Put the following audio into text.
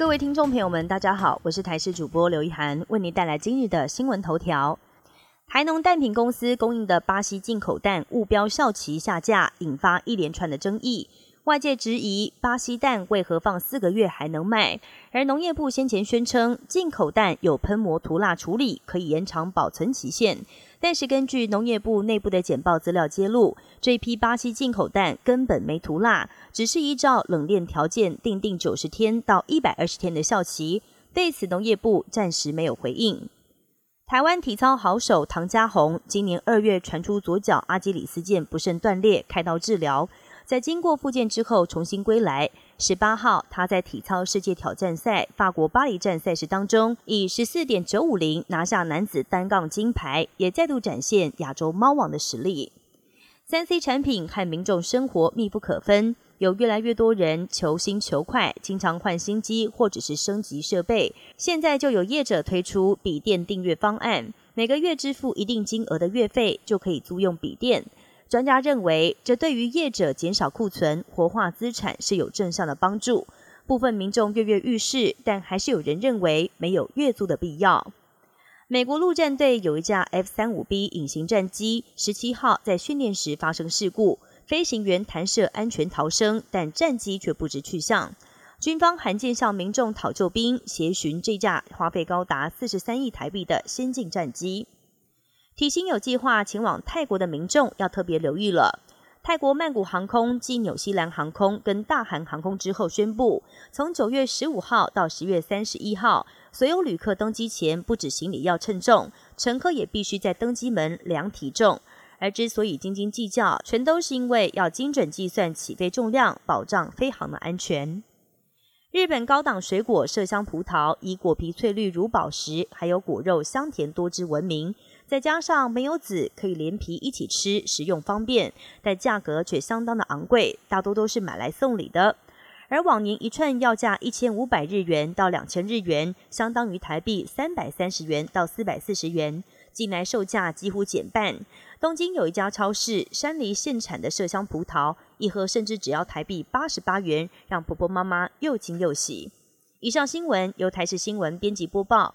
各位听众朋友们，大家好，我是台视主播刘一涵，为您带来今日的新闻头条。台农蛋品公司供应的巴西进口蛋误标效期下架，引发一连串的争议。外界质疑巴西蛋为何放四个月还能卖，而农业部先前宣称进口蛋有喷膜涂蜡处理，可以延长保存期限。但是根据农业部内部的简报资料揭露，这批巴西进口蛋根本没涂蜡，只是依照冷链条件定定九十天到一百二十天的效期。对此，农业部暂时没有回应。台湾体操好手唐家红今年二月传出左脚阿基里斯腱不慎断裂，开刀治疗。在经过复健之后重新归来。十八号，他在体操世界挑战赛法国巴黎站赛事当中，以十四点九五零拿下男子单杠金牌，也再度展现亚洲猫王的实力。三 C 产品和民众生活密不可分，有越来越多人求新求快，经常换新机或者是升级设备。现在就有业者推出笔电订阅方案，每个月支付一定金额的月费，就可以租用笔电。专家认为，这对于业者减少库存、活化资产是有正向的帮助。部分民众跃跃欲试，但还是有人认为没有月租的必要。美国陆战队有一架 F 三五 B 隐形战机，十七号在训练时发生事故，飞行员弹射安全逃生，但战机却不知去向。军方罕见向民众讨救兵，协寻这架花费高达四十三亿台币的先进战机。提醒有计划前往泰国的民众要特别留意了。泰国曼谷航空继纽西兰航空跟大韩航空之后宣布，从九月十五号到十月三十一号，所有旅客登机前不止行李要称重，乘客也必须在登机门量体重。而之所以斤斤计较，全都是因为要精准计算起飞重量，保障飞航的安全。日本高档水果麝香葡萄以果皮翠绿如宝石，还有果肉香甜多汁闻名。再加上没有籽，可以连皮一起吃，食用方便，但价格却相当的昂贵，大多都是买来送礼的。而往年一串要价一千五百日元到两千日元，相当于台币三百三十元到四百四十元，近来售价几乎减半。东京有一家超市，山梨现产的麝香葡萄一盒甚至只要台币八十八元，让婆婆妈妈又惊又喜。以上新闻由台视新闻编辑播报。